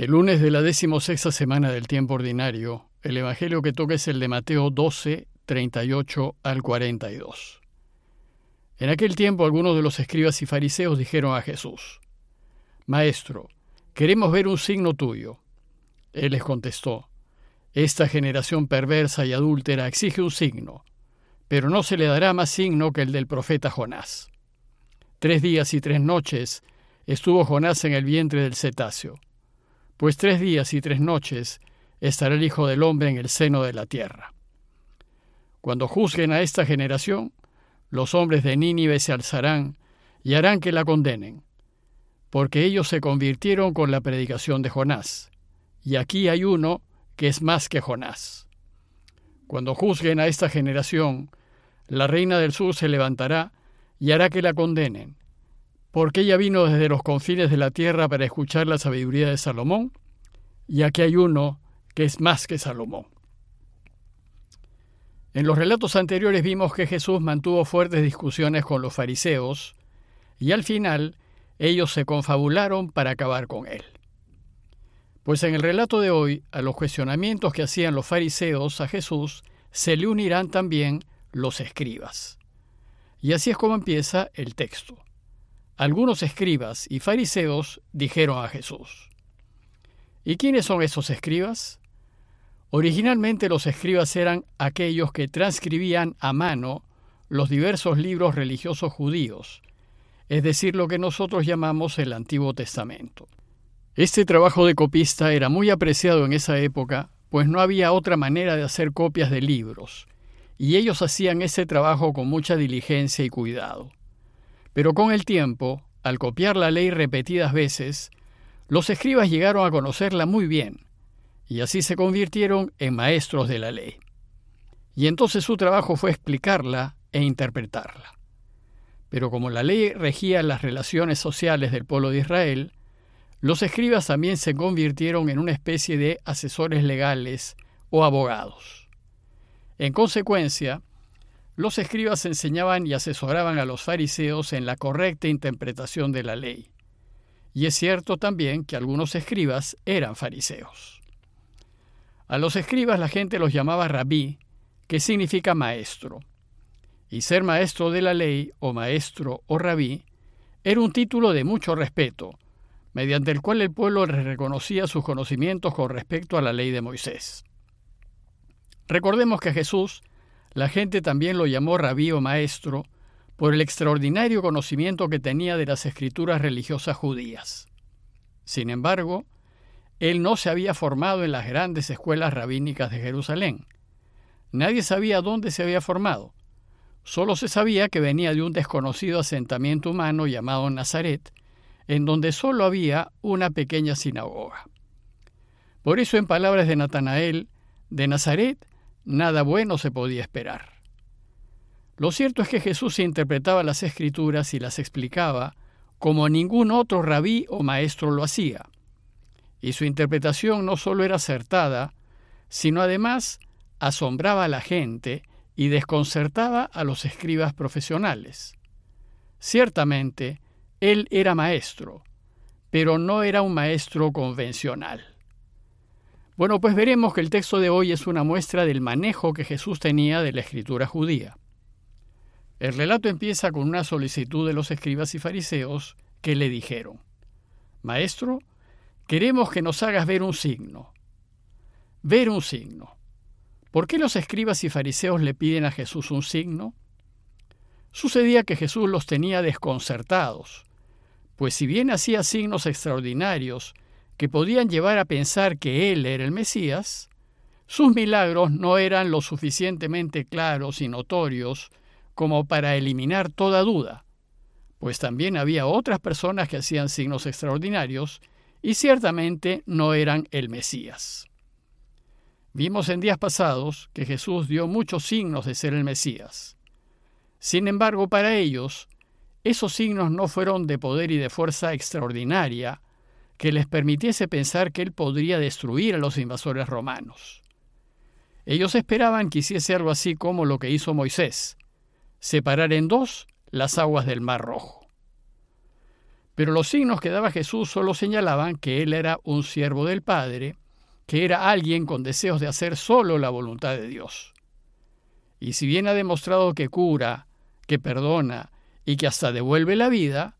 El lunes de la decimosexta semana del tiempo ordinario, el Evangelio que toca es el de Mateo 12, 38 al 42. En aquel tiempo algunos de los escribas y fariseos dijeron a Jesús, Maestro, queremos ver un signo tuyo. Él les contestó, Esta generación perversa y adúltera exige un signo, pero no se le dará más signo que el del profeta Jonás. Tres días y tres noches estuvo Jonás en el vientre del cetáceo pues tres días y tres noches estará el Hijo del Hombre en el seno de la tierra. Cuando juzguen a esta generación, los hombres de Nínive se alzarán y harán que la condenen, porque ellos se convirtieron con la predicación de Jonás, y aquí hay uno que es más que Jonás. Cuando juzguen a esta generación, la reina del sur se levantará y hará que la condenen, porque ella vino desde los confines de la tierra para escuchar la sabiduría de Salomón, y aquí hay uno que es más que Salomón. En los relatos anteriores vimos que Jesús mantuvo fuertes discusiones con los fariseos, y al final ellos se confabularon para acabar con él. Pues en el relato de hoy, a los cuestionamientos que hacían los fariseos a Jesús, se le unirán también los escribas. Y así es como empieza el texto algunos escribas y fariseos dijeron a Jesús, ¿Y quiénes son esos escribas? Originalmente los escribas eran aquellos que transcribían a mano los diversos libros religiosos judíos, es decir, lo que nosotros llamamos el Antiguo Testamento. Este trabajo de copista era muy apreciado en esa época, pues no había otra manera de hacer copias de libros, y ellos hacían ese trabajo con mucha diligencia y cuidado. Pero con el tiempo, al copiar la ley repetidas veces, los escribas llegaron a conocerla muy bien, y así se convirtieron en maestros de la ley. Y entonces su trabajo fue explicarla e interpretarla. Pero como la ley regía las relaciones sociales del pueblo de Israel, los escribas también se convirtieron en una especie de asesores legales o abogados. En consecuencia, los escribas enseñaban y asesoraban a los fariseos en la correcta interpretación de la ley. Y es cierto también que algunos escribas eran fariseos. A los escribas la gente los llamaba rabí, que significa maestro. Y ser maestro de la ley, o maestro o rabí, era un título de mucho respeto, mediante el cual el pueblo reconocía sus conocimientos con respecto a la ley de Moisés. Recordemos que Jesús la gente también lo llamó rabí o maestro por el extraordinario conocimiento que tenía de las escrituras religiosas judías. Sin embargo, él no se había formado en las grandes escuelas rabínicas de Jerusalén. Nadie sabía dónde se había formado. Solo se sabía que venía de un desconocido asentamiento humano llamado Nazaret, en donde solo había una pequeña sinagoga. Por eso, en palabras de Natanael, de Nazaret nada bueno se podía esperar. Lo cierto es que Jesús interpretaba las escrituras y las explicaba como ningún otro rabí o maestro lo hacía. Y su interpretación no solo era acertada, sino además asombraba a la gente y desconcertaba a los escribas profesionales. Ciertamente, él era maestro, pero no era un maestro convencional. Bueno, pues veremos que el texto de hoy es una muestra del manejo que Jesús tenía de la escritura judía. El relato empieza con una solicitud de los escribas y fariseos que le dijeron, Maestro, queremos que nos hagas ver un signo. Ver un signo. ¿Por qué los escribas y fariseos le piden a Jesús un signo? Sucedía que Jesús los tenía desconcertados, pues si bien hacía signos extraordinarios que podían llevar a pensar que Él era el Mesías, sus milagros no eran lo suficientemente claros y notorios como para eliminar toda duda, pues también había otras personas que hacían signos extraordinarios y ciertamente no eran el Mesías. Vimos en días pasados que Jesús dio muchos signos de ser el Mesías. Sin embargo, para ellos, esos signos no fueron de poder y de fuerza extraordinaria, que les permitiese pensar que él podría destruir a los invasores romanos. Ellos esperaban que hiciese algo así como lo que hizo Moisés, separar en dos las aguas del Mar Rojo. Pero los signos que daba Jesús solo señalaban que él era un siervo del Padre, que era alguien con deseos de hacer solo la voluntad de Dios. Y si bien ha demostrado que cura, que perdona y que hasta devuelve la vida,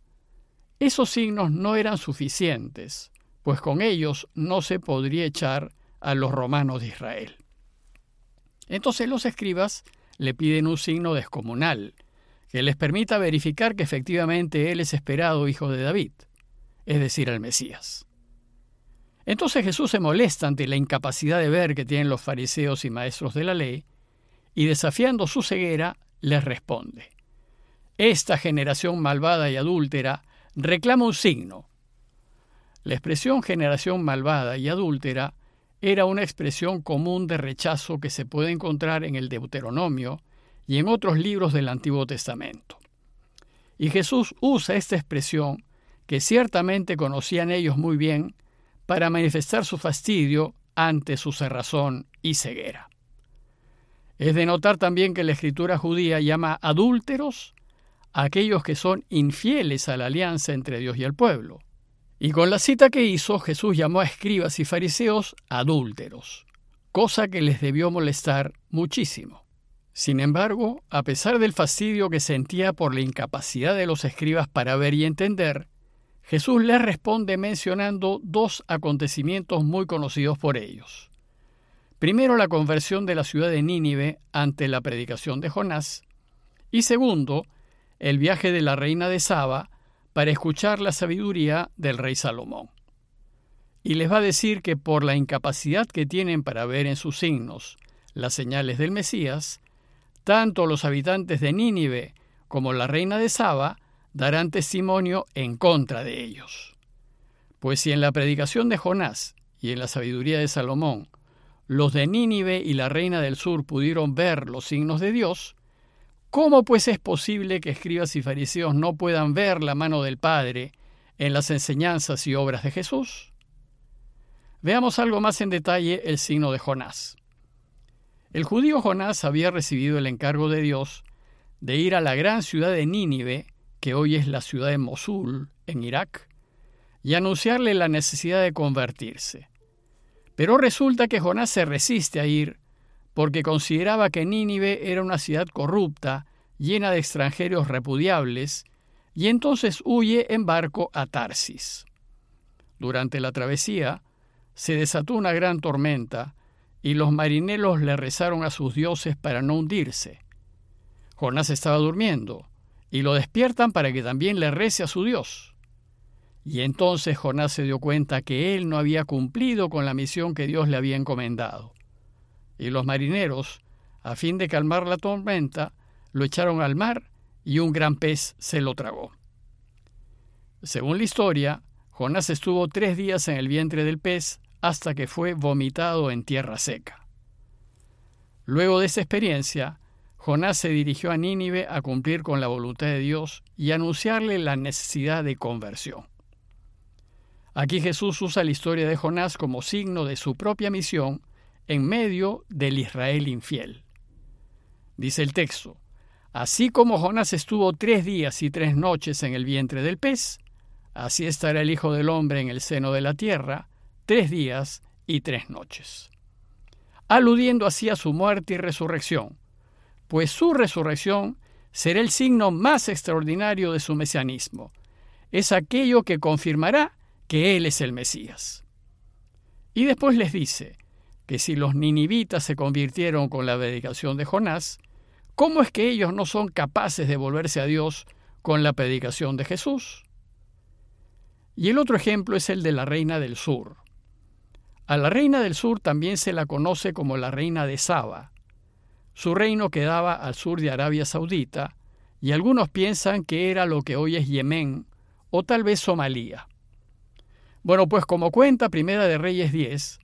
esos signos no eran suficientes, pues con ellos no se podría echar a los romanos de Israel. Entonces los escribas le piden un signo descomunal, que les permita verificar que efectivamente él es esperado hijo de David, es decir, el Mesías. Entonces Jesús se molesta ante la incapacidad de ver que tienen los fariseos y maestros de la ley, y desafiando su ceguera, les responde, Esta generación malvada y adúltera reclama un signo. La expresión generación malvada y adúltera era una expresión común de rechazo que se puede encontrar en el Deuteronomio y en otros libros del Antiguo Testamento. Y Jesús usa esta expresión, que ciertamente conocían ellos muy bien, para manifestar su fastidio ante su cerrazón y ceguera. Es de notar también que la escritura judía llama adúlteros aquellos que son infieles a la alianza entre Dios y el pueblo. Y con la cita que hizo, Jesús llamó a escribas y fariseos adúlteros, cosa que les debió molestar muchísimo. Sin embargo, a pesar del fastidio que sentía por la incapacidad de los escribas para ver y entender, Jesús les responde mencionando dos acontecimientos muy conocidos por ellos. Primero, la conversión de la ciudad de Nínive ante la predicación de Jonás, y segundo, el viaje de la reina de Saba para escuchar la sabiduría del rey Salomón. Y les va a decir que por la incapacidad que tienen para ver en sus signos las señales del Mesías, tanto los habitantes de Nínive como la reina de Saba darán testimonio en contra de ellos. Pues si en la predicación de Jonás y en la sabiduría de Salomón los de Nínive y la reina del sur pudieron ver los signos de Dios, ¿Cómo pues es posible que escribas y fariseos no puedan ver la mano del Padre en las enseñanzas y obras de Jesús? Veamos algo más en detalle el signo de Jonás. El judío Jonás había recibido el encargo de Dios de ir a la gran ciudad de Nínive, que hoy es la ciudad de Mosul, en Irak, y anunciarle la necesidad de convertirse. Pero resulta que Jonás se resiste a ir porque consideraba que Nínive era una ciudad corrupta, llena de extranjeros repudiables, y entonces huye en barco a Tarsis. Durante la travesía, se desató una gran tormenta, y los marineros le rezaron a sus dioses para no hundirse. Jonás estaba durmiendo, y lo despiertan para que también le rece a su Dios. Y entonces Jonás se dio cuenta que él no había cumplido con la misión que Dios le había encomendado y los marineros, a fin de calmar la tormenta, lo echaron al mar y un gran pez se lo tragó. Según la historia, Jonás estuvo tres días en el vientre del pez hasta que fue vomitado en tierra seca. Luego de esa experiencia, Jonás se dirigió a Nínive a cumplir con la voluntad de Dios y anunciarle la necesidad de conversión. Aquí Jesús usa la historia de Jonás como signo de su propia misión en medio del Israel infiel. Dice el texto, así como Jonás estuvo tres días y tres noches en el vientre del pez, así estará el Hijo del Hombre en el seno de la tierra, tres días y tres noches. Aludiendo así a su muerte y resurrección, pues su resurrección será el signo más extraordinario de su mesianismo. Es aquello que confirmará que Él es el Mesías. Y después les dice, que si los ninivitas se convirtieron con la predicación de Jonás, ¿cómo es que ellos no son capaces de volverse a Dios con la predicación de Jesús? Y el otro ejemplo es el de la reina del sur. A la reina del sur también se la conoce como la reina de Saba. Su reino quedaba al sur de Arabia Saudita, y algunos piensan que era lo que hoy es Yemen o tal vez Somalia. Bueno, pues como cuenta Primera de Reyes 10,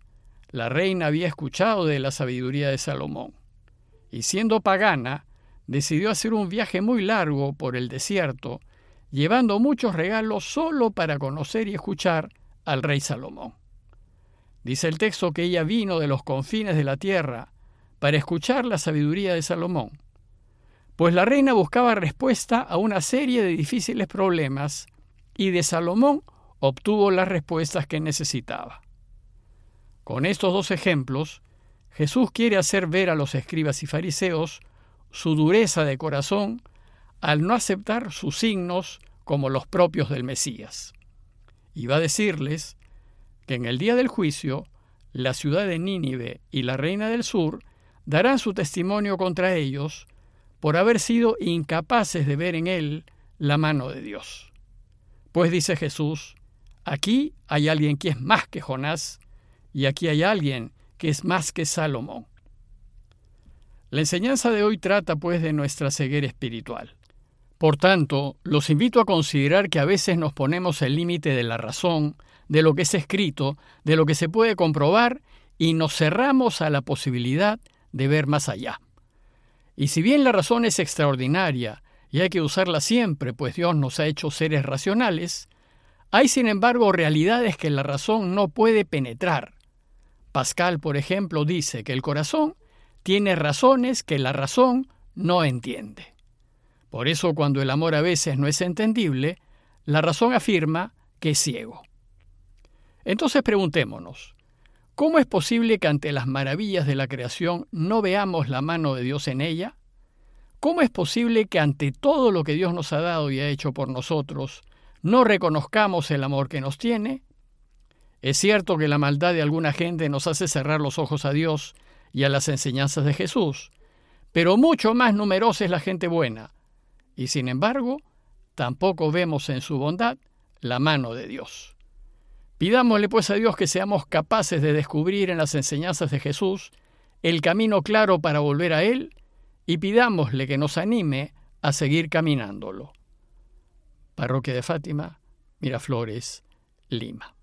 la reina había escuchado de la sabiduría de Salomón, y siendo pagana, decidió hacer un viaje muy largo por el desierto, llevando muchos regalos solo para conocer y escuchar al rey Salomón. Dice el texto que ella vino de los confines de la tierra para escuchar la sabiduría de Salomón, pues la reina buscaba respuesta a una serie de difíciles problemas y de Salomón obtuvo las respuestas que necesitaba. Con estos dos ejemplos, Jesús quiere hacer ver a los escribas y fariseos su dureza de corazón al no aceptar sus signos como los propios del Mesías. Y va a decirles que en el día del juicio, la ciudad de Nínive y la reina del sur darán su testimonio contra ellos por haber sido incapaces de ver en él la mano de Dios. Pues dice Jesús, aquí hay alguien que es más que Jonás y aquí hay alguien que es más que Salomón. La enseñanza de hoy trata pues de nuestra ceguera espiritual. Por tanto, los invito a considerar que a veces nos ponemos el límite de la razón, de lo que es escrito, de lo que se puede comprobar, y nos cerramos a la posibilidad de ver más allá. Y si bien la razón es extraordinaria y hay que usarla siempre, pues Dios nos ha hecho seres racionales, hay sin embargo realidades que la razón no puede penetrar. Pascal, por ejemplo, dice que el corazón tiene razones que la razón no entiende. Por eso cuando el amor a veces no es entendible, la razón afirma que es ciego. Entonces preguntémonos, ¿cómo es posible que ante las maravillas de la creación no veamos la mano de Dios en ella? ¿Cómo es posible que ante todo lo que Dios nos ha dado y ha hecho por nosotros, no reconozcamos el amor que nos tiene? Es cierto que la maldad de alguna gente nos hace cerrar los ojos a Dios y a las enseñanzas de Jesús, pero mucho más numerosa es la gente buena, y sin embargo, tampoco vemos en su bondad la mano de Dios. Pidámosle pues a Dios que seamos capaces de descubrir en las enseñanzas de Jesús el camino claro para volver a Él y pidámosle que nos anime a seguir caminándolo. Parroquia de Fátima, Miraflores, Lima.